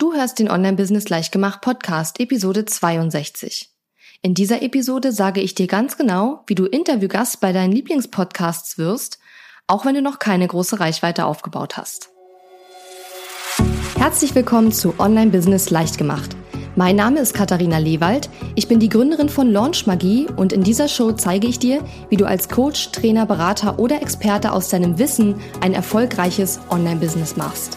Du hörst den Online-Business Leichtgemacht Podcast, Episode 62. In dieser Episode sage ich dir ganz genau, wie du Interviewgast bei deinen Lieblingspodcasts wirst, auch wenn du noch keine große Reichweite aufgebaut hast. Herzlich willkommen zu Online-Business Leichtgemacht. Mein Name ist Katharina Lewald. Ich bin die Gründerin von Launch Magie und in dieser Show zeige ich dir, wie du als Coach, Trainer, Berater oder Experte aus deinem Wissen ein erfolgreiches Online-Business machst.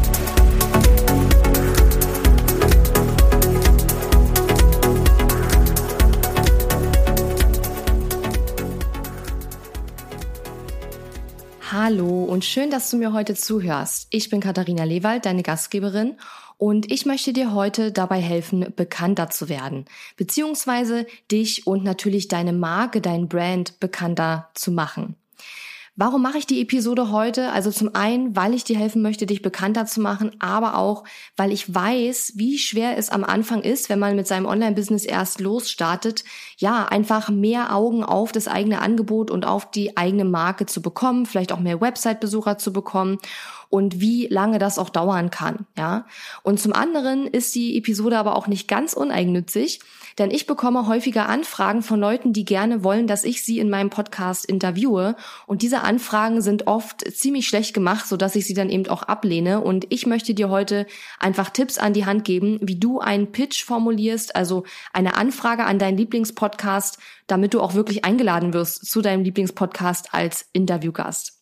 Hallo und schön, dass du mir heute zuhörst. Ich bin Katharina Lewald, deine Gastgeberin und ich möchte dir heute dabei helfen, bekannter zu werden, beziehungsweise dich und natürlich deine Marke, dein Brand bekannter zu machen. Warum mache ich die Episode heute? Also zum einen, weil ich dir helfen möchte, dich bekannter zu machen, aber auch, weil ich weiß, wie schwer es am Anfang ist, wenn man mit seinem Online-Business erst losstartet, ja, einfach mehr Augen auf das eigene Angebot und auf die eigene Marke zu bekommen, vielleicht auch mehr Website-Besucher zu bekommen und wie lange das auch dauern kann, ja. Und zum anderen ist die Episode aber auch nicht ganz uneigennützig, denn ich bekomme häufiger Anfragen von Leuten, die gerne wollen, dass ich sie in meinem Podcast interviewe. Und diese Anfragen sind oft ziemlich schlecht gemacht, so dass ich sie dann eben auch ablehne. Und ich möchte dir heute einfach Tipps an die Hand geben, wie du einen Pitch formulierst, also eine Anfrage an deinen Lieblingspodcast, damit du auch wirklich eingeladen wirst zu deinem Lieblingspodcast als Interviewgast.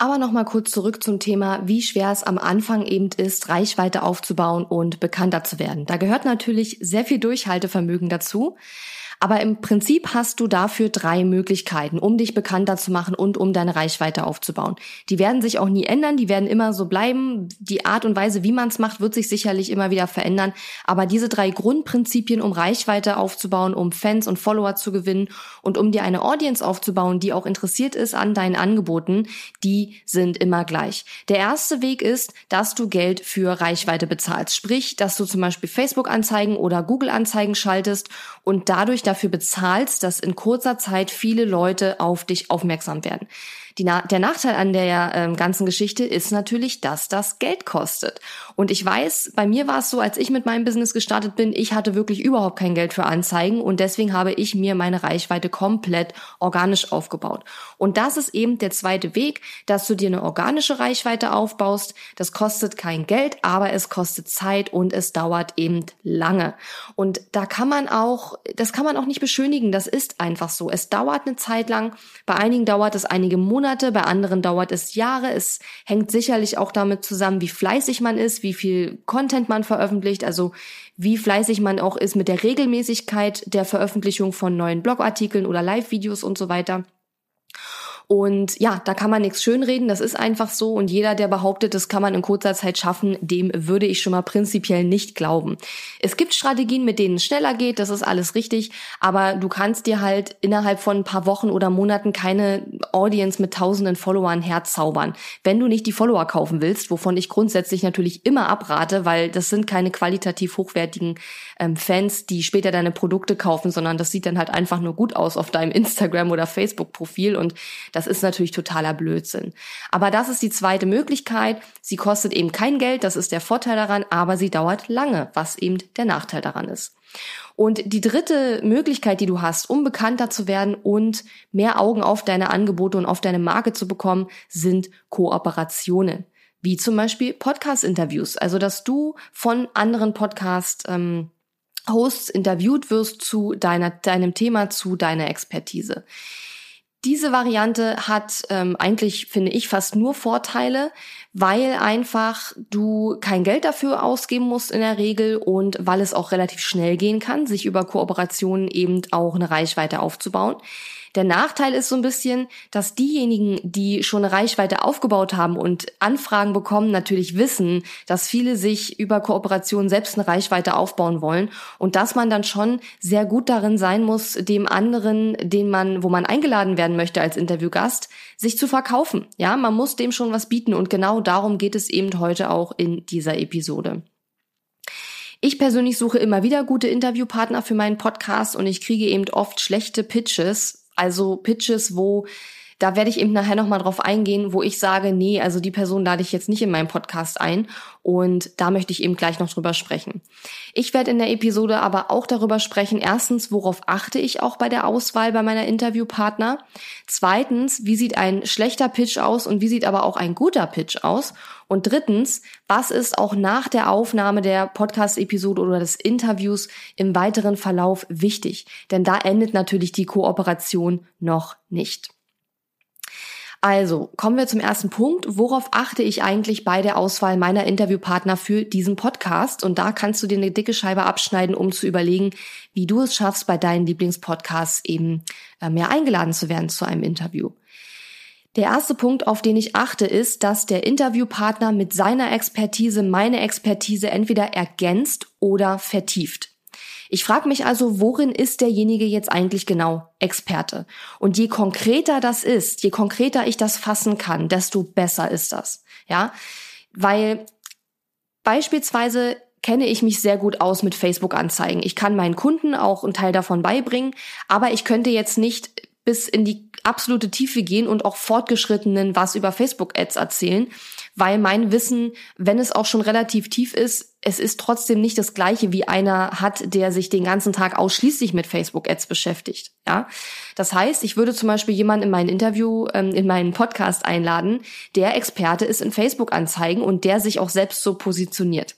Aber nochmal kurz zurück zum Thema, wie schwer es am Anfang eben ist, Reichweite aufzubauen und bekannter zu werden. Da gehört natürlich sehr viel Durchhaltevermögen dazu. Aber im Prinzip hast du dafür drei Möglichkeiten, um dich bekannter zu machen und um deine Reichweite aufzubauen. Die werden sich auch nie ändern, die werden immer so bleiben. Die Art und Weise, wie man es macht, wird sich sicherlich immer wieder verändern. Aber diese drei Grundprinzipien, um Reichweite aufzubauen, um Fans und Follower zu gewinnen und um dir eine Audience aufzubauen, die auch interessiert ist an deinen Angeboten, die sind immer gleich. Der erste Weg ist, dass du Geld für Reichweite bezahlst. Sprich, dass du zum Beispiel Facebook-Anzeigen oder Google-Anzeigen schaltest und dadurch dafür bezahlst, dass in kurzer Zeit viele Leute auf dich aufmerksam werden. Die, der Nachteil an der ähm, ganzen Geschichte ist natürlich, dass das Geld kostet. Und ich weiß, bei mir war es so, als ich mit meinem Business gestartet bin, ich hatte wirklich überhaupt kein Geld für Anzeigen und deswegen habe ich mir meine Reichweite komplett organisch aufgebaut. Und das ist eben der zweite Weg, dass du dir eine organische Reichweite aufbaust. Das kostet kein Geld, aber es kostet Zeit und es dauert eben lange. Und da kann man auch, das kann man auch nicht beschönigen. Das ist einfach so. Es dauert eine Zeit lang. Bei einigen dauert es einige Monate Monate, bei anderen dauert es Jahre. Es hängt sicherlich auch damit zusammen, wie fleißig man ist, wie viel Content man veröffentlicht, also wie fleißig man auch ist mit der Regelmäßigkeit der Veröffentlichung von neuen Blogartikeln oder Live-Videos und so weiter. Und ja, da kann man nichts schönreden, das ist einfach so. Und jeder, der behauptet, das kann man in kurzer Zeit schaffen, dem würde ich schon mal prinzipiell nicht glauben. Es gibt Strategien, mit denen es schneller geht, das ist alles richtig, aber du kannst dir halt innerhalb von ein paar Wochen oder Monaten keine Audience mit tausenden Followern herzaubern. Wenn du nicht die Follower kaufen willst, wovon ich grundsätzlich natürlich immer abrate, weil das sind keine qualitativ hochwertigen ähm, Fans, die später deine Produkte kaufen, sondern das sieht dann halt einfach nur gut aus auf deinem Instagram oder Facebook-Profil und das ist natürlich totaler Blödsinn. Aber das ist die zweite Möglichkeit. Sie kostet eben kein Geld, das ist der Vorteil daran, aber sie dauert lange, was eben der Nachteil daran ist. Und die dritte Möglichkeit, die du hast, um bekannter zu werden und mehr Augen auf deine Angebote und auf deine Marke zu bekommen, sind Kooperationen. Wie zum Beispiel Podcast-Interviews. Also, dass du von anderen Podcast, ähm, Hosts interviewt wirst zu deiner, deinem Thema, zu deiner Expertise. Diese Variante hat ähm, eigentlich, finde ich, fast nur Vorteile, weil einfach du kein Geld dafür ausgeben musst in der Regel und weil es auch relativ schnell gehen kann, sich über Kooperationen eben auch eine Reichweite aufzubauen. Der Nachteil ist so ein bisschen, dass diejenigen, die schon eine Reichweite aufgebaut haben und Anfragen bekommen, natürlich wissen, dass viele sich über Kooperation selbst eine Reichweite aufbauen wollen und dass man dann schon sehr gut darin sein muss, dem anderen, den man, wo man eingeladen werden möchte als Interviewgast, sich zu verkaufen. Ja, man muss dem schon was bieten und genau darum geht es eben heute auch in dieser Episode. Ich persönlich suche immer wieder gute Interviewpartner für meinen Podcast und ich kriege eben oft schlechte Pitches, also Pitches, wo da werde ich eben nachher nochmal drauf eingehen, wo ich sage, nee, also die Person lade ich jetzt nicht in meinen Podcast ein. Und da möchte ich eben gleich noch drüber sprechen. Ich werde in der Episode aber auch darüber sprechen, erstens, worauf achte ich auch bei der Auswahl bei meiner Interviewpartner? Zweitens, wie sieht ein schlechter Pitch aus und wie sieht aber auch ein guter Pitch aus? Und drittens, was ist auch nach der Aufnahme der Podcast-Episode oder des Interviews im weiteren Verlauf wichtig? Denn da endet natürlich die Kooperation noch nicht. Also, kommen wir zum ersten Punkt. Worauf achte ich eigentlich bei der Auswahl meiner Interviewpartner für diesen Podcast? Und da kannst du dir eine dicke Scheibe abschneiden, um zu überlegen, wie du es schaffst, bei deinen Lieblingspodcasts eben äh, mehr eingeladen zu werden zu einem Interview. Der erste Punkt, auf den ich achte, ist, dass der Interviewpartner mit seiner Expertise meine Expertise entweder ergänzt oder vertieft. Ich frage mich also, worin ist derjenige jetzt eigentlich genau Experte? Und je konkreter das ist, je konkreter ich das fassen kann, desto besser ist das. Ja, weil beispielsweise kenne ich mich sehr gut aus mit Facebook-Anzeigen. Ich kann meinen Kunden auch einen Teil davon beibringen, aber ich könnte jetzt nicht bis in die absolute Tiefe gehen und auch Fortgeschrittenen was über Facebook-Ads erzählen, weil mein Wissen, wenn es auch schon relativ tief ist, es ist trotzdem nicht das gleiche wie einer hat, der sich den ganzen Tag ausschließlich mit Facebook-Ads beschäftigt. Ja, das heißt, ich würde zum Beispiel jemanden in mein Interview, ähm, in meinen Podcast einladen, der Experte ist in Facebook-Anzeigen und der sich auch selbst so positioniert.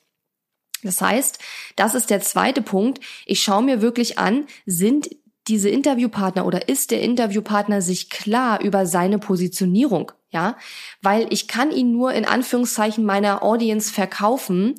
Das heißt, das ist der zweite Punkt. Ich schaue mir wirklich an, sind diese Interviewpartner oder ist der Interviewpartner sich klar über seine Positionierung? Ja, weil ich kann ihn nur in Anführungszeichen meiner Audience verkaufen,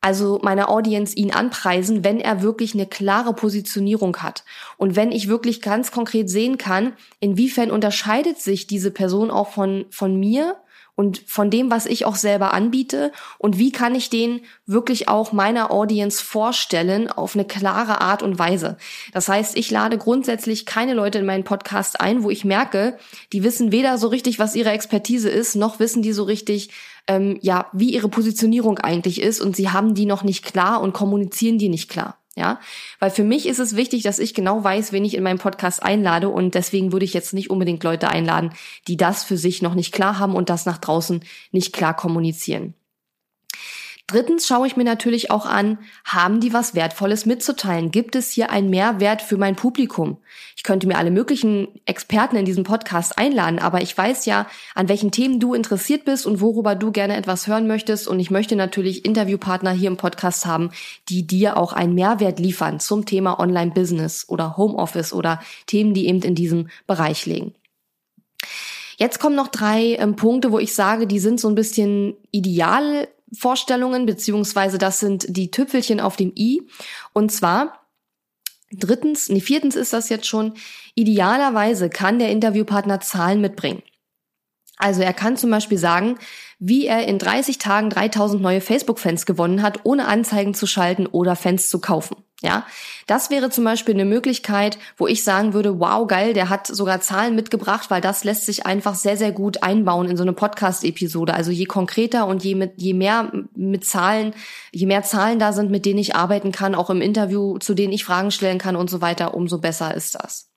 also meiner Audience ihn anpreisen, wenn er wirklich eine klare Positionierung hat. Und wenn ich wirklich ganz konkret sehen kann, inwiefern unterscheidet sich diese Person auch von, von mir und von dem, was ich auch selber anbiete und wie kann ich den wirklich auch meiner Audience vorstellen auf eine klare Art und Weise. Das heißt, ich lade grundsätzlich keine Leute in meinen Podcast ein, wo ich merke, die wissen weder so richtig, was ihre Expertise ist, noch wissen die so richtig, ähm, ja, wie ihre Positionierung eigentlich ist und sie haben die noch nicht klar und kommunizieren die nicht klar. Ja, weil für mich ist es wichtig, dass ich genau weiß, wen ich in meinem Podcast einlade und deswegen würde ich jetzt nicht unbedingt Leute einladen, die das für sich noch nicht klar haben und das nach draußen nicht klar kommunizieren. Drittens schaue ich mir natürlich auch an, haben die was Wertvolles mitzuteilen? Gibt es hier einen Mehrwert für mein Publikum? Ich könnte mir alle möglichen Experten in diesem Podcast einladen, aber ich weiß ja, an welchen Themen du interessiert bist und worüber du gerne etwas hören möchtest. Und ich möchte natürlich Interviewpartner hier im Podcast haben, die dir auch einen Mehrwert liefern zum Thema Online-Business oder Homeoffice oder Themen, die eben in diesem Bereich liegen. Jetzt kommen noch drei ähm, Punkte, wo ich sage, die sind so ein bisschen ideal Vorstellungen, beziehungsweise das sind die Tüpfelchen auf dem i. Und zwar drittens, nee, viertens ist das jetzt schon, idealerweise kann der Interviewpartner Zahlen mitbringen. Also er kann zum Beispiel sagen, wie er in 30 Tagen 3000 neue Facebook-Fans gewonnen hat, ohne Anzeigen zu schalten oder Fans zu kaufen. Ja, das wäre zum Beispiel eine Möglichkeit, wo ich sagen würde, wow, geil, der hat sogar Zahlen mitgebracht, weil das lässt sich einfach sehr, sehr gut einbauen in so eine Podcast-Episode. Also je konkreter und je, mit, je mehr mit Zahlen, je mehr Zahlen da sind, mit denen ich arbeiten kann, auch im Interview, zu denen ich Fragen stellen kann und so weiter, umso besser ist das.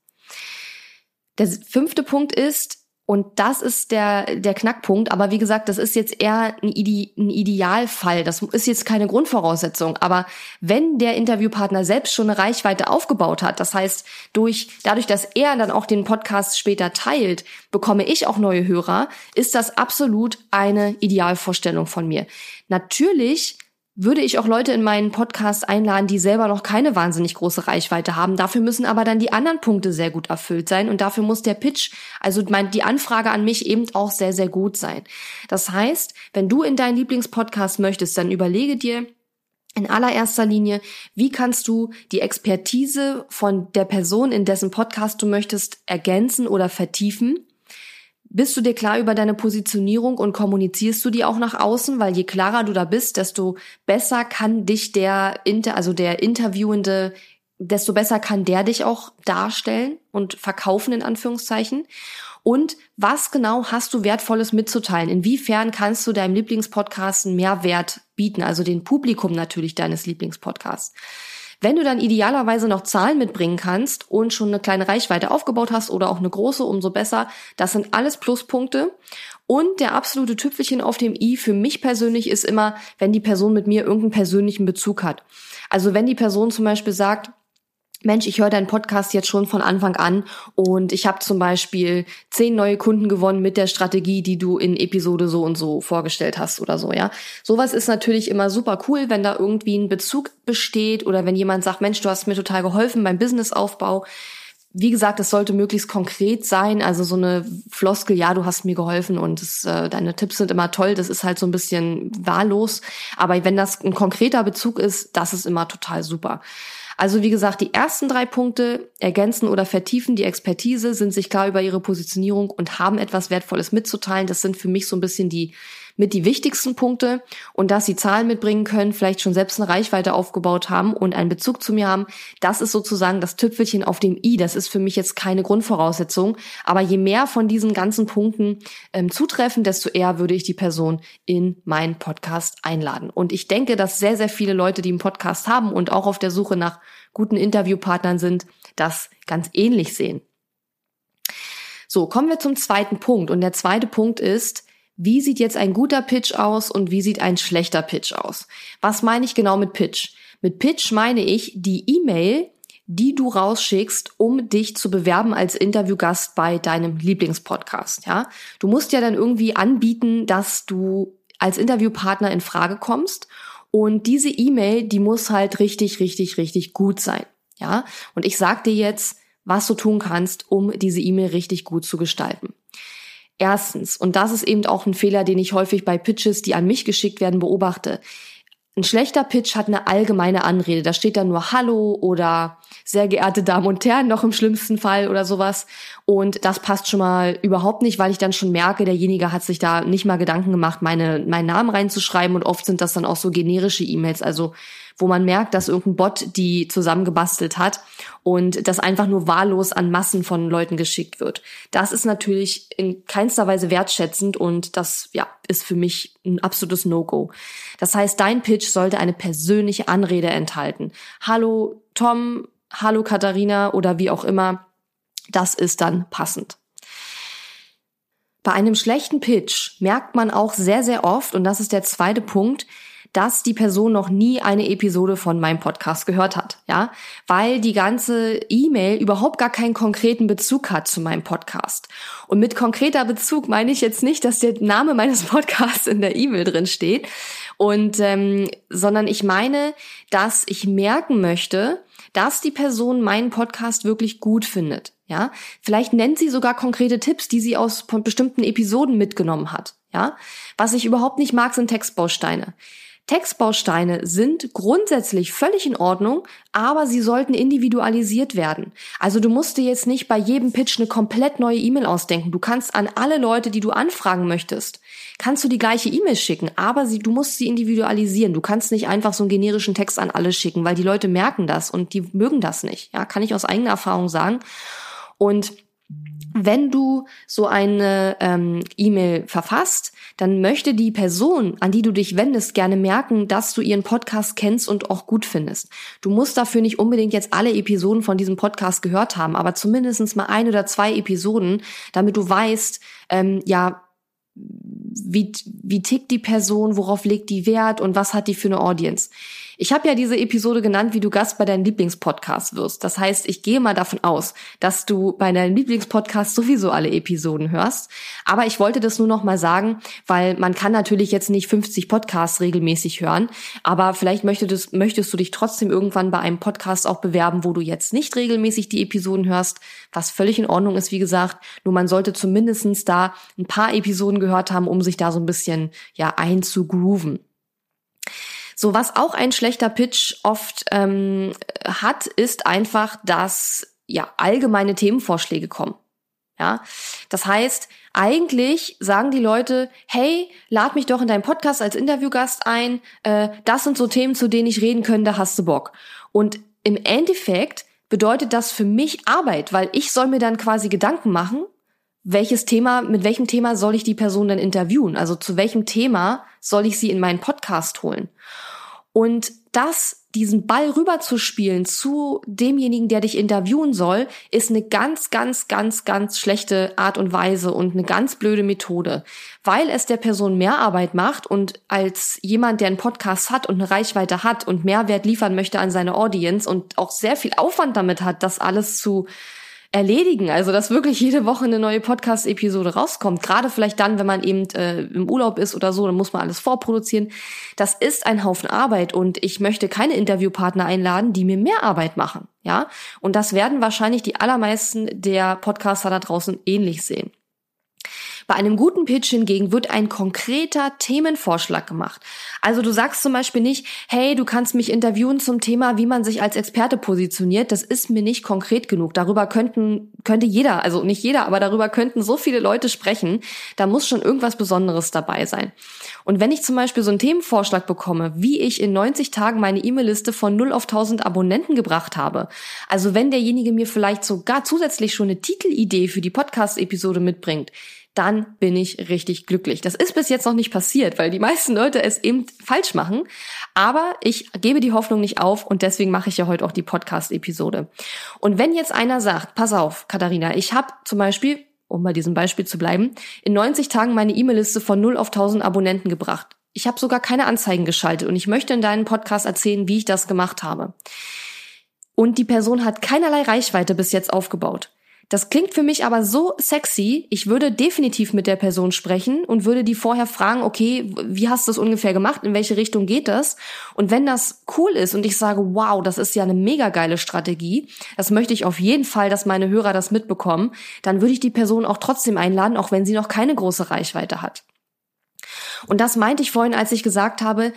Der fünfte Punkt ist, und das ist der, der Knackpunkt. Aber wie gesagt, das ist jetzt eher ein, Ide ein Idealfall. Das ist jetzt keine Grundvoraussetzung. Aber wenn der Interviewpartner selbst schon eine Reichweite aufgebaut hat, das heißt, durch, dadurch, dass er dann auch den Podcast später teilt, bekomme ich auch neue Hörer, ist das absolut eine Idealvorstellung von mir. Natürlich würde ich auch Leute in meinen Podcast einladen, die selber noch keine wahnsinnig große Reichweite haben. Dafür müssen aber dann die anderen Punkte sehr gut erfüllt sein und dafür muss der Pitch, also die Anfrage an mich eben auch sehr, sehr gut sein. Das heißt, wenn du in deinen Lieblingspodcast möchtest, dann überlege dir, In allererster Linie, wie kannst du die Expertise von der Person, in dessen Podcast du möchtest, ergänzen oder vertiefen? Bist du dir klar über deine Positionierung und kommunizierst du die auch nach außen? Weil je klarer du da bist, desto besser kann dich der, Inter also der Interviewende, desto besser kann der dich auch darstellen und verkaufen in Anführungszeichen. Und was genau hast du Wertvolles mitzuteilen? Inwiefern kannst du deinem Lieblingspodcast einen Mehrwert bieten? Also den Publikum natürlich deines Lieblingspodcasts. Wenn du dann idealerweise noch Zahlen mitbringen kannst und schon eine kleine Reichweite aufgebaut hast oder auch eine große, umso besser. Das sind alles Pluspunkte. Und der absolute Tüpfelchen auf dem i für mich persönlich ist immer, wenn die Person mit mir irgendeinen persönlichen Bezug hat. Also wenn die Person zum Beispiel sagt, Mensch, ich höre deinen Podcast jetzt schon von Anfang an und ich habe zum Beispiel zehn neue Kunden gewonnen mit der Strategie, die du in Episode so und so vorgestellt hast oder so, ja. Sowas ist natürlich immer super cool, wenn da irgendwie ein Bezug besteht oder wenn jemand sagt, Mensch, du hast mir total geholfen beim Businessaufbau. Wie gesagt, es sollte möglichst konkret sein, also so eine Floskel, ja, du hast mir geholfen und das, äh, deine Tipps sind immer toll, das ist halt so ein bisschen wahllos. Aber wenn das ein konkreter Bezug ist, das ist immer total super. Also wie gesagt, die ersten drei Punkte ergänzen oder vertiefen die Expertise, sind sich klar über ihre Positionierung und haben etwas Wertvolles mitzuteilen. Das sind für mich so ein bisschen die mit die wichtigsten Punkte und dass sie Zahlen mitbringen können, vielleicht schon selbst eine Reichweite aufgebaut haben und einen Bezug zu mir haben, das ist sozusagen das Tüpfelchen auf dem i. Das ist für mich jetzt keine Grundvoraussetzung, aber je mehr von diesen ganzen Punkten ähm, zutreffen, desto eher würde ich die Person in meinen Podcast einladen. Und ich denke, dass sehr, sehr viele Leute, die einen Podcast haben und auch auf der Suche nach guten Interviewpartnern sind, das ganz ähnlich sehen. So, kommen wir zum zweiten Punkt. Und der zweite Punkt ist, wie sieht jetzt ein guter Pitch aus und wie sieht ein schlechter Pitch aus? Was meine ich genau mit Pitch? Mit Pitch meine ich die E-Mail, die du rausschickst, um dich zu bewerben als Interviewgast bei deinem Lieblingspodcast, ja? Du musst ja dann irgendwie anbieten, dass du als Interviewpartner in Frage kommst und diese E-Mail, die muss halt richtig, richtig, richtig gut sein. Ja, und ich sag dir jetzt, was du tun kannst, um diese E-Mail richtig gut zu gestalten. Erstens, und das ist eben auch ein Fehler, den ich häufig bei Pitches, die an mich geschickt werden, beobachte. Ein schlechter Pitch hat eine allgemeine Anrede. Da steht dann nur Hallo oder sehr geehrte Damen und Herren, noch im schlimmsten Fall oder sowas. Und das passt schon mal überhaupt nicht, weil ich dann schon merke, derjenige hat sich da nicht mal Gedanken gemacht, meine, meinen Namen reinzuschreiben. Und oft sind das dann auch so generische E-Mails. Also wo man merkt, dass irgendein Bot die zusammengebastelt hat und das einfach nur wahllos an Massen von Leuten geschickt wird. Das ist natürlich in keinster Weise wertschätzend und das ja ist für mich ein absolutes No-Go. Das heißt, dein Pitch sollte eine persönliche Anrede enthalten. Hallo Tom, hallo Katharina oder wie auch immer. Das ist dann passend. Bei einem schlechten Pitch merkt man auch sehr, sehr oft, und das ist der zweite Punkt, dass die Person noch nie eine Episode von meinem Podcast gehört hat, ja, weil die ganze E-Mail überhaupt gar keinen konkreten Bezug hat zu meinem Podcast. Und mit konkreter Bezug meine ich jetzt nicht, dass der Name meines Podcasts in der E-Mail drin steht, und ähm, sondern ich meine, dass ich merken möchte, dass die Person meinen Podcast wirklich gut findet. Ja, vielleicht nennt sie sogar konkrete Tipps, die sie aus bestimmten Episoden mitgenommen hat. Ja, was ich überhaupt nicht mag, sind Textbausteine. Textbausteine sind grundsätzlich völlig in Ordnung, aber sie sollten individualisiert werden. Also du musst dir jetzt nicht bei jedem Pitch eine komplett neue E-Mail ausdenken. Du kannst an alle Leute, die du anfragen möchtest, kannst du die gleiche E-Mail schicken, aber sie, du musst sie individualisieren. Du kannst nicht einfach so einen generischen Text an alle schicken, weil die Leute merken das und die mögen das nicht. Ja, kann ich aus eigener Erfahrung sagen. Und wenn du so eine ähm, E-Mail verfasst, dann möchte die Person, an die du dich wendest, gerne merken, dass du ihren Podcast kennst und auch gut findest. Du musst dafür nicht unbedingt jetzt alle Episoden von diesem Podcast gehört haben, aber zumindestens mal ein oder zwei Episoden, damit du weißt, ähm, ja, wie, wie tickt die Person, worauf legt die Wert und was hat die für eine Audience. Ich habe ja diese Episode genannt, wie du Gast bei deinem Lieblingspodcast wirst. Das heißt, ich gehe mal davon aus, dass du bei deinem Lieblingspodcast sowieso alle Episoden hörst. Aber ich wollte das nur noch mal sagen, weil man kann natürlich jetzt nicht 50 Podcasts regelmäßig hören. Aber vielleicht möchtest, möchtest du dich trotzdem irgendwann bei einem Podcast auch bewerben, wo du jetzt nicht regelmäßig die Episoden hörst, was völlig in Ordnung ist, wie gesagt. Nur man sollte zumindestens da ein paar Episoden gehört haben, um sich da so ein bisschen ja einzugrooven. So, was auch ein schlechter Pitch oft ähm, hat, ist einfach, dass ja allgemeine Themenvorschläge kommen. Ja, das heißt, eigentlich sagen die Leute, hey, lad mich doch in deinen Podcast als Interviewgast ein. Äh, das sind so Themen, zu denen ich reden könnte, hast du Bock? Und im Endeffekt bedeutet das für mich Arbeit, weil ich soll mir dann quasi Gedanken machen, welches Thema, mit welchem Thema soll ich die Person dann interviewen? Also zu welchem Thema soll ich sie in meinen Podcast holen? Und das diesen Ball rüberzuspielen zu demjenigen, der dich interviewen soll, ist eine ganz, ganz, ganz, ganz schlechte Art und Weise und eine ganz blöde Methode, weil es der Person mehr Arbeit macht und als jemand, der einen Podcast hat und eine Reichweite hat und Mehrwert liefern möchte an seine Audience und auch sehr viel Aufwand damit hat, das alles zu erledigen. Also, dass wirklich jede Woche eine neue Podcast-Episode rauskommt. Gerade vielleicht dann, wenn man eben äh, im Urlaub ist oder so, dann muss man alles vorproduzieren. Das ist ein Haufen Arbeit und ich möchte keine Interviewpartner einladen, die mir mehr Arbeit machen. Ja, und das werden wahrscheinlich die allermeisten der Podcaster da draußen ähnlich sehen. Bei einem guten Pitch hingegen wird ein konkreter Themenvorschlag gemacht. Also du sagst zum Beispiel nicht, hey, du kannst mich interviewen zum Thema, wie man sich als Experte positioniert. Das ist mir nicht konkret genug. Darüber könnten, könnte jeder, also nicht jeder, aber darüber könnten so viele Leute sprechen. Da muss schon irgendwas Besonderes dabei sein. Und wenn ich zum Beispiel so einen Themenvorschlag bekomme, wie ich in 90 Tagen meine E-Mail-Liste von 0 auf 1000 Abonnenten gebracht habe, also wenn derjenige mir vielleicht sogar zusätzlich schon eine Titelidee für die Podcast-Episode mitbringt, dann bin ich richtig glücklich. Das ist bis jetzt noch nicht passiert, weil die meisten Leute es eben falsch machen. Aber ich gebe die Hoffnung nicht auf und deswegen mache ich ja heute auch die Podcast-Episode. Und wenn jetzt einer sagt, pass auf, Katharina, ich habe zum Beispiel, um bei diesem Beispiel zu bleiben, in 90 Tagen meine E-Mail-Liste von 0 auf 1000 Abonnenten gebracht. Ich habe sogar keine Anzeigen geschaltet und ich möchte in deinem Podcast erzählen, wie ich das gemacht habe. Und die Person hat keinerlei Reichweite bis jetzt aufgebaut das klingt für mich aber so sexy. Ich würde definitiv mit der Person sprechen und würde die vorher fragen, okay, wie hast du das ungefähr gemacht? In welche Richtung geht das? Und wenn das cool ist und ich sage, wow, das ist ja eine mega geile Strategie, das möchte ich auf jeden Fall, dass meine Hörer das mitbekommen, dann würde ich die Person auch trotzdem einladen, auch wenn sie noch keine große Reichweite hat. Und das meinte ich vorhin, als ich gesagt habe,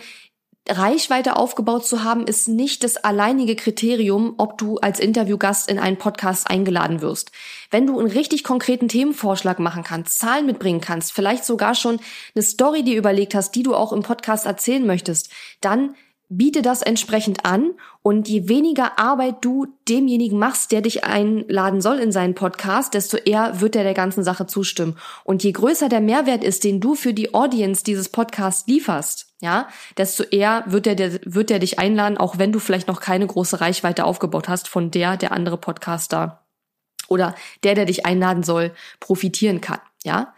Reichweite aufgebaut zu haben, ist nicht das alleinige Kriterium, ob du als Interviewgast in einen Podcast eingeladen wirst. Wenn du einen richtig konkreten Themenvorschlag machen kannst, Zahlen mitbringen kannst, vielleicht sogar schon eine Story dir überlegt hast, die du auch im Podcast erzählen möchtest, dann biete das entsprechend an und je weniger Arbeit du demjenigen machst, der dich einladen soll in seinen Podcast, desto eher wird er der ganzen Sache zustimmen. Und je größer der Mehrwert ist, den du für die Audience dieses Podcasts lieferst, ja, desto eher wird er, wird er dich einladen, auch wenn du vielleicht noch keine große Reichweite aufgebaut hast, von der der andere Podcaster oder der, der dich einladen soll, profitieren kann, ja.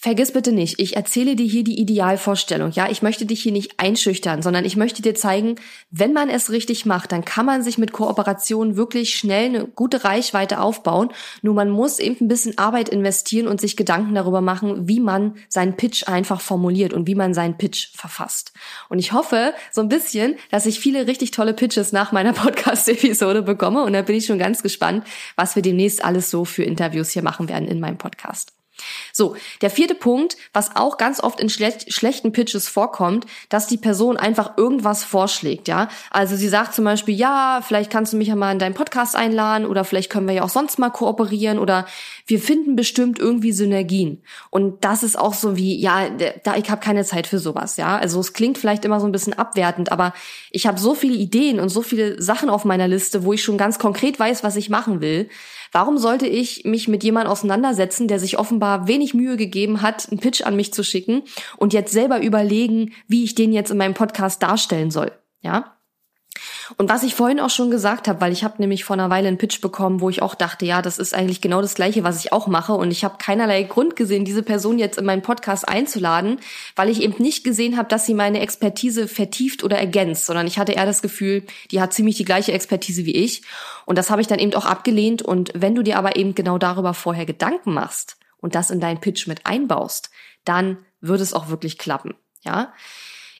Vergiss bitte nicht, ich erzähle dir hier die Idealvorstellung. Ja, ich möchte dich hier nicht einschüchtern, sondern ich möchte dir zeigen, wenn man es richtig macht, dann kann man sich mit Kooperationen wirklich schnell eine gute Reichweite aufbauen. Nur man muss eben ein bisschen Arbeit investieren und sich Gedanken darüber machen, wie man seinen Pitch einfach formuliert und wie man seinen Pitch verfasst. Und ich hoffe so ein bisschen, dass ich viele richtig tolle Pitches nach meiner Podcast-Episode bekomme. Und da bin ich schon ganz gespannt, was wir demnächst alles so für Interviews hier machen werden in meinem Podcast. So, der vierte Punkt, was auch ganz oft in schle schlechten Pitches vorkommt, dass die Person einfach irgendwas vorschlägt, ja. Also sie sagt zum Beispiel, ja, vielleicht kannst du mich ja mal in deinen Podcast einladen oder vielleicht können wir ja auch sonst mal kooperieren oder wir finden bestimmt irgendwie Synergien. Und das ist auch so wie, ja, da ich habe keine Zeit für sowas, ja. Also es klingt vielleicht immer so ein bisschen abwertend, aber ich habe so viele Ideen und so viele Sachen auf meiner Liste, wo ich schon ganz konkret weiß, was ich machen will Warum sollte ich mich mit jemandem auseinandersetzen, der sich offenbar wenig Mühe gegeben hat, einen Pitch an mich zu schicken und jetzt selber überlegen, wie ich den jetzt in meinem Podcast darstellen soll? Ja? Und was ich vorhin auch schon gesagt habe, weil ich habe nämlich vor einer Weile einen Pitch bekommen, wo ich auch dachte, ja, das ist eigentlich genau das gleiche, was ich auch mache. Und ich habe keinerlei Grund gesehen, diese Person jetzt in meinen Podcast einzuladen, weil ich eben nicht gesehen habe, dass sie meine Expertise vertieft oder ergänzt, sondern ich hatte eher das Gefühl, die hat ziemlich die gleiche Expertise wie ich. Und das habe ich dann eben auch abgelehnt. Und wenn du dir aber eben genau darüber vorher Gedanken machst und das in deinen Pitch mit einbaust, dann würde es auch wirklich klappen, ja?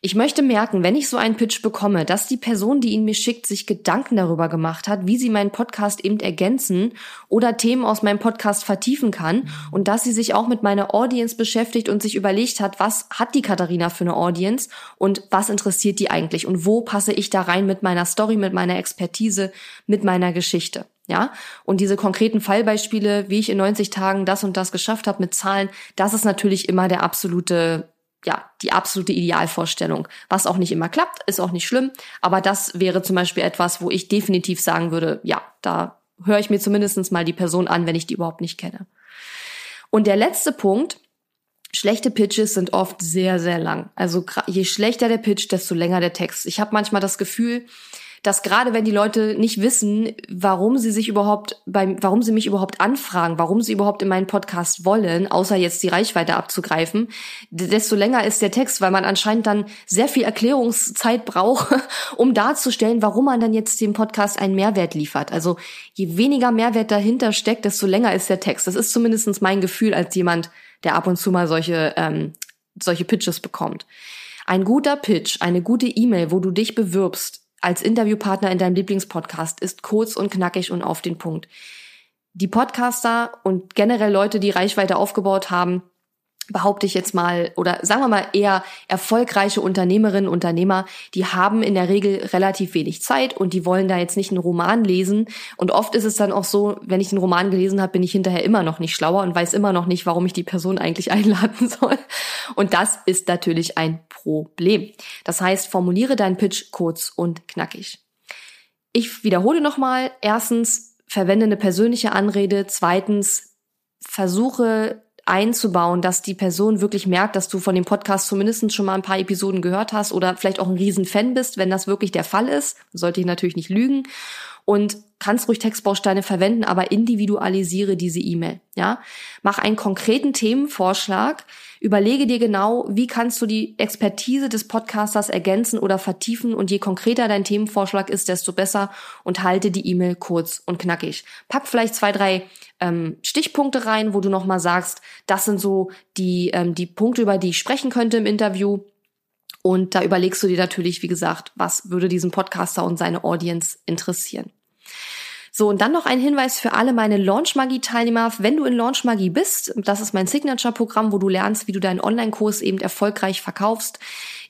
Ich möchte merken, wenn ich so einen Pitch bekomme, dass die Person, die ihn mir schickt, sich Gedanken darüber gemacht hat, wie sie meinen Podcast eben ergänzen oder Themen aus meinem Podcast vertiefen kann und dass sie sich auch mit meiner Audience beschäftigt und sich überlegt hat, was hat die Katharina für eine Audience und was interessiert die eigentlich und wo passe ich da rein mit meiner Story, mit meiner Expertise, mit meiner Geschichte. Ja, und diese konkreten Fallbeispiele, wie ich in 90 Tagen das und das geschafft habe mit Zahlen, das ist natürlich immer der absolute ja, die absolute Idealvorstellung. Was auch nicht immer klappt, ist auch nicht schlimm. Aber das wäre zum Beispiel etwas, wo ich definitiv sagen würde, ja, da höre ich mir zumindest mal die Person an, wenn ich die überhaupt nicht kenne. Und der letzte Punkt, schlechte Pitches sind oft sehr, sehr lang. Also je schlechter der Pitch, desto länger der Text. Ich habe manchmal das Gefühl, dass gerade wenn die Leute nicht wissen, warum sie sich überhaupt beim, warum sie mich überhaupt anfragen, warum sie überhaupt in meinen Podcast wollen, außer jetzt die Reichweite abzugreifen, desto länger ist der Text, weil man anscheinend dann sehr viel Erklärungszeit braucht, um darzustellen, warum man dann jetzt dem Podcast einen Mehrwert liefert. Also je weniger Mehrwert dahinter steckt, desto länger ist der Text. Das ist zumindest mein Gefühl als jemand, der ab und zu mal solche, ähm, solche Pitches bekommt. Ein guter Pitch, eine gute E-Mail, wo du dich bewirbst, als Interviewpartner in deinem Lieblingspodcast ist kurz und knackig und auf den Punkt. Die Podcaster und generell Leute, die Reichweite aufgebaut haben, behaupte ich jetzt mal, oder sagen wir mal eher erfolgreiche Unternehmerinnen, Unternehmer, die haben in der Regel relativ wenig Zeit und die wollen da jetzt nicht einen Roman lesen. Und oft ist es dann auch so, wenn ich einen Roman gelesen habe, bin ich hinterher immer noch nicht schlauer und weiß immer noch nicht, warum ich die Person eigentlich einladen soll. Und das ist natürlich ein Problem. Das heißt, formuliere deinen Pitch kurz und knackig. Ich wiederhole nochmal. Erstens, verwende eine persönliche Anrede. Zweitens, versuche einzubauen, dass die Person wirklich merkt, dass du von dem Podcast zumindest schon mal ein paar Episoden gehört hast oder vielleicht auch ein Riesenfan bist, wenn das wirklich der Fall ist. Sollte ich natürlich nicht lügen. Und kannst ruhig Textbausteine verwenden, aber individualisiere diese E-Mail, ja? Mach einen konkreten Themenvorschlag, überlege dir genau, wie kannst du die Expertise des Podcasters ergänzen oder vertiefen und je konkreter dein Themenvorschlag ist, desto besser und halte die E-Mail kurz und knackig. Pack vielleicht zwei, drei ähm, Stichpunkte rein, wo du nochmal sagst, das sind so die, ähm, die Punkte, über die ich sprechen könnte im Interview. Und da überlegst du dir natürlich, wie gesagt, was würde diesen Podcaster und seine Audience interessieren. So, und dann noch ein Hinweis für alle meine Launch Magie Teilnehmer. Wenn du in Launch Magie bist, das ist mein Signature Programm, wo du lernst, wie du deinen Online-Kurs eben erfolgreich verkaufst.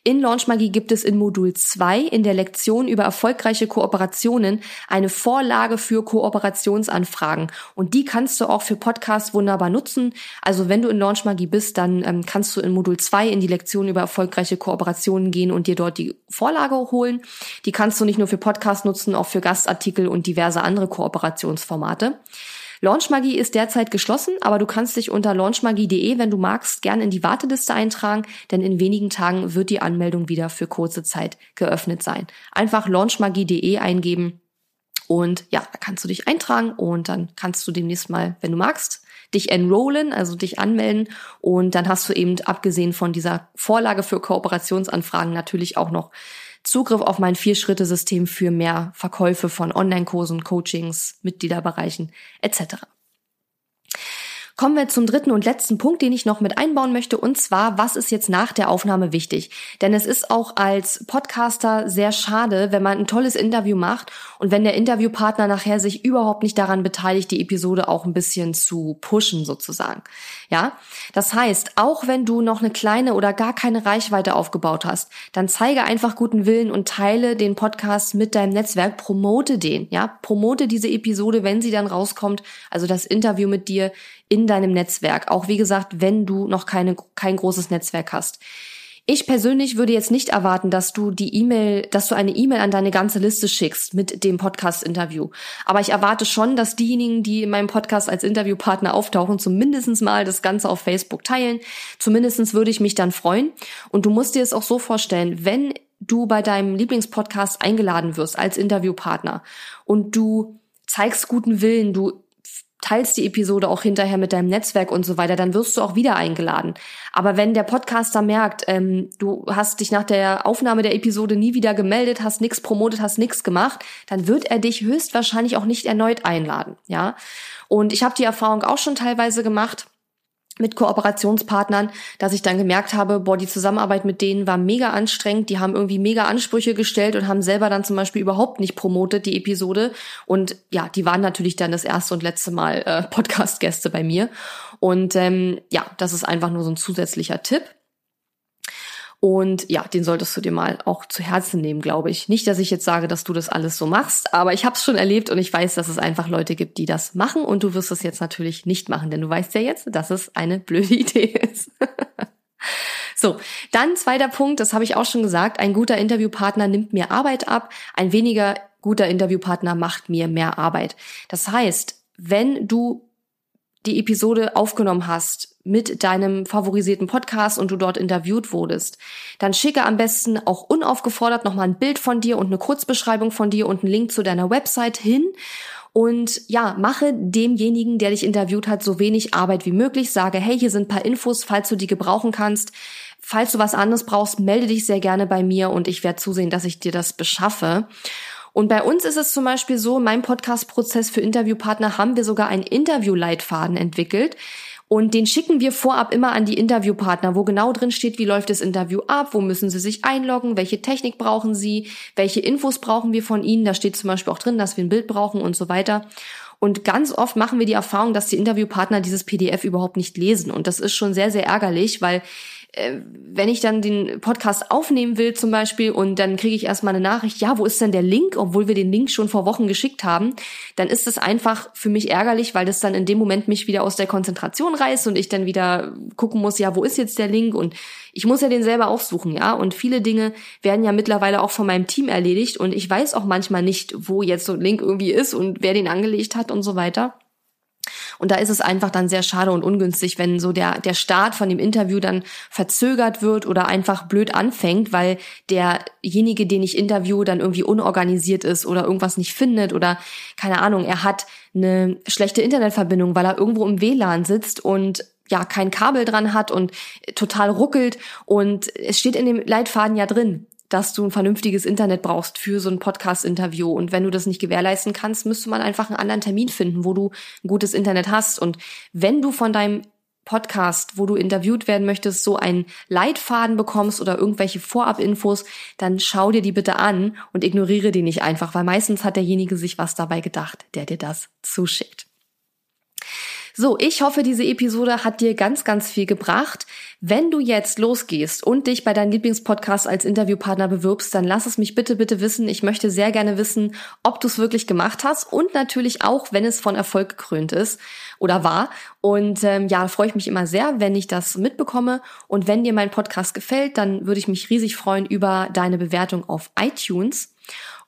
In Launchmagie gibt es in Modul 2 in der Lektion über erfolgreiche Kooperationen eine Vorlage für Kooperationsanfragen. Und die kannst du auch für Podcasts wunderbar nutzen. Also wenn du in Launchmagie bist, dann ähm, kannst du in Modul 2 in die Lektion über erfolgreiche Kooperationen gehen und dir dort die Vorlage holen. Die kannst du nicht nur für Podcasts nutzen, auch für Gastartikel und diverse andere Kooperationsformate. Launchmagie ist derzeit geschlossen, aber du kannst dich unter launchmagie.de, wenn du magst, gerne in die Warteliste eintragen, denn in wenigen Tagen wird die Anmeldung wieder für kurze Zeit geöffnet sein. Einfach launchmagie.de eingeben und ja, da kannst du dich eintragen und dann kannst du demnächst mal, wenn du magst, dich enrollen, also dich anmelden und dann hast du eben abgesehen von dieser Vorlage für Kooperationsanfragen natürlich auch noch Zugriff auf mein Vier-Schritte-System für mehr Verkäufe von Online-Kursen, Coachings, Mitgliederbereichen etc. Kommen wir zum dritten und letzten Punkt, den ich noch mit einbauen möchte, und zwar, was ist jetzt nach der Aufnahme wichtig? Denn es ist auch als Podcaster sehr schade, wenn man ein tolles Interview macht und wenn der Interviewpartner nachher sich überhaupt nicht daran beteiligt, die Episode auch ein bisschen zu pushen sozusagen. Ja, das heißt, auch wenn du noch eine kleine oder gar keine Reichweite aufgebaut hast, dann zeige einfach guten Willen und teile den Podcast mit deinem Netzwerk, promote den, ja, promote diese Episode, wenn sie dann rauskommt, also das Interview mit dir in deinem Netzwerk. Auch wie gesagt, wenn du noch keine, kein großes Netzwerk hast. Ich persönlich würde jetzt nicht erwarten, dass du die E-Mail, dass du eine E-Mail an deine ganze Liste schickst mit dem Podcast-Interview. Aber ich erwarte schon, dass diejenigen, die in meinem Podcast als Interviewpartner auftauchen, zumindestens mal das Ganze auf Facebook teilen. Zumindestens würde ich mich dann freuen. Und du musst dir es auch so vorstellen, wenn du bei deinem Lieblingspodcast eingeladen wirst als Interviewpartner und du zeigst guten Willen, du teilst die Episode auch hinterher mit deinem Netzwerk und so weiter, dann wirst du auch wieder eingeladen. Aber wenn der Podcaster merkt, ähm, du hast dich nach der Aufnahme der Episode nie wieder gemeldet, hast nichts promotet, hast nichts gemacht, dann wird er dich höchstwahrscheinlich auch nicht erneut einladen, ja. Und ich habe die Erfahrung auch schon teilweise gemacht mit Kooperationspartnern, dass ich dann gemerkt habe, boah, die Zusammenarbeit mit denen war mega anstrengend, die haben irgendwie mega Ansprüche gestellt und haben selber dann zum Beispiel überhaupt nicht promotet, die Episode. Und ja, die waren natürlich dann das erste und letzte Mal äh, Podcast-Gäste bei mir. Und ähm, ja, das ist einfach nur so ein zusätzlicher Tipp. Und ja, den solltest du dir mal auch zu Herzen nehmen, glaube ich. Nicht, dass ich jetzt sage, dass du das alles so machst, aber ich habe es schon erlebt und ich weiß, dass es einfach Leute gibt, die das machen und du wirst es jetzt natürlich nicht machen, denn du weißt ja jetzt, dass es eine blöde Idee ist. So, dann zweiter Punkt, das habe ich auch schon gesagt, ein guter Interviewpartner nimmt mir Arbeit ab, ein weniger guter Interviewpartner macht mir mehr Arbeit. Das heißt, wenn du die Episode aufgenommen hast mit deinem favorisierten Podcast und du dort interviewt wurdest, dann schicke am besten auch unaufgefordert nochmal ein Bild von dir und eine Kurzbeschreibung von dir und einen Link zu deiner Website hin. Und ja, mache demjenigen, der dich interviewt hat, so wenig Arbeit wie möglich. Sage, hey, hier sind paar Infos, falls du die gebrauchen kannst. Falls du was anderes brauchst, melde dich sehr gerne bei mir und ich werde zusehen, dass ich dir das beschaffe. Und bei uns ist es zum Beispiel so, in meinem Podcast-Prozess für Interviewpartner haben wir sogar einen Interviewleitfaden entwickelt. Und den schicken wir vorab immer an die Interviewpartner, wo genau drin steht, wie läuft das Interview ab, wo müssen sie sich einloggen, welche Technik brauchen sie, welche Infos brauchen wir von ihnen. Da steht zum Beispiel auch drin, dass wir ein Bild brauchen und so weiter. Und ganz oft machen wir die Erfahrung, dass die Interviewpartner dieses PDF überhaupt nicht lesen. Und das ist schon sehr, sehr ärgerlich, weil wenn ich dann den Podcast aufnehmen will zum Beispiel und dann kriege ich erstmal eine Nachricht, ja, wo ist denn der Link, obwohl wir den Link schon vor Wochen geschickt haben, dann ist es einfach für mich ärgerlich, weil das dann in dem Moment mich wieder aus der Konzentration reißt und ich dann wieder gucken muss, ja, wo ist jetzt der Link und ich muss ja den selber aufsuchen, ja, und viele Dinge werden ja mittlerweile auch von meinem Team erledigt und ich weiß auch manchmal nicht, wo jetzt so ein Link irgendwie ist und wer den angelegt hat und so weiter. Und da ist es einfach dann sehr schade und ungünstig, wenn so der, der Start von dem Interview dann verzögert wird oder einfach blöd anfängt, weil derjenige, den ich interview, dann irgendwie unorganisiert ist oder irgendwas nicht findet oder keine Ahnung, er hat eine schlechte Internetverbindung, weil er irgendwo im WLAN sitzt und ja kein Kabel dran hat und total ruckelt und es steht in dem Leitfaden ja drin, dass du ein vernünftiges Internet brauchst für so ein Podcast-Interview. Und wenn du das nicht gewährleisten kannst, müsste man einfach einen anderen Termin finden, wo du ein gutes Internet hast. Und wenn du von deinem Podcast, wo du interviewt werden möchtest, so einen Leitfaden bekommst oder irgendwelche Vorabinfos, dann schau dir die bitte an und ignoriere die nicht einfach, weil meistens hat derjenige sich was dabei gedacht, der dir das zuschickt. So, ich hoffe, diese Episode hat dir ganz, ganz viel gebracht. Wenn du jetzt losgehst und dich bei deinem Lieblingspodcast als Interviewpartner bewirbst, dann lass es mich bitte, bitte wissen. Ich möchte sehr gerne wissen, ob du es wirklich gemacht hast und natürlich auch, wenn es von Erfolg gekrönt ist oder war. Und ähm, ja, freue ich mich immer sehr, wenn ich das mitbekomme. Und wenn dir mein Podcast gefällt, dann würde ich mich riesig freuen über deine Bewertung auf iTunes.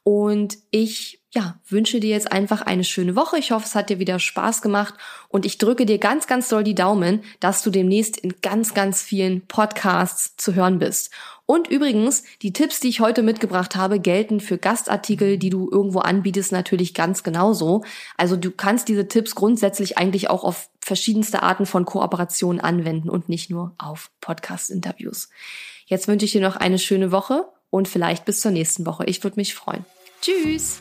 Und ich ja, wünsche dir jetzt einfach eine schöne Woche. Ich hoffe, es hat dir wieder Spaß gemacht und ich drücke dir ganz, ganz doll die Daumen, dass du demnächst in ganz, ganz vielen Podcasts zu hören bist. Und übrigens, die Tipps, die ich heute mitgebracht habe, gelten für Gastartikel, die du irgendwo anbietest, natürlich ganz genauso. Also du kannst diese Tipps grundsätzlich eigentlich auch auf verschiedenste Arten von Kooperationen anwenden und nicht nur auf Podcast-Interviews. Jetzt wünsche ich dir noch eine schöne Woche und vielleicht bis zur nächsten Woche. Ich würde mich freuen. Tschüss!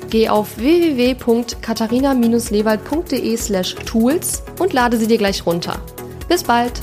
geh auf www.katharina-lewald.de slash tools und lade sie dir gleich runter. Bis bald!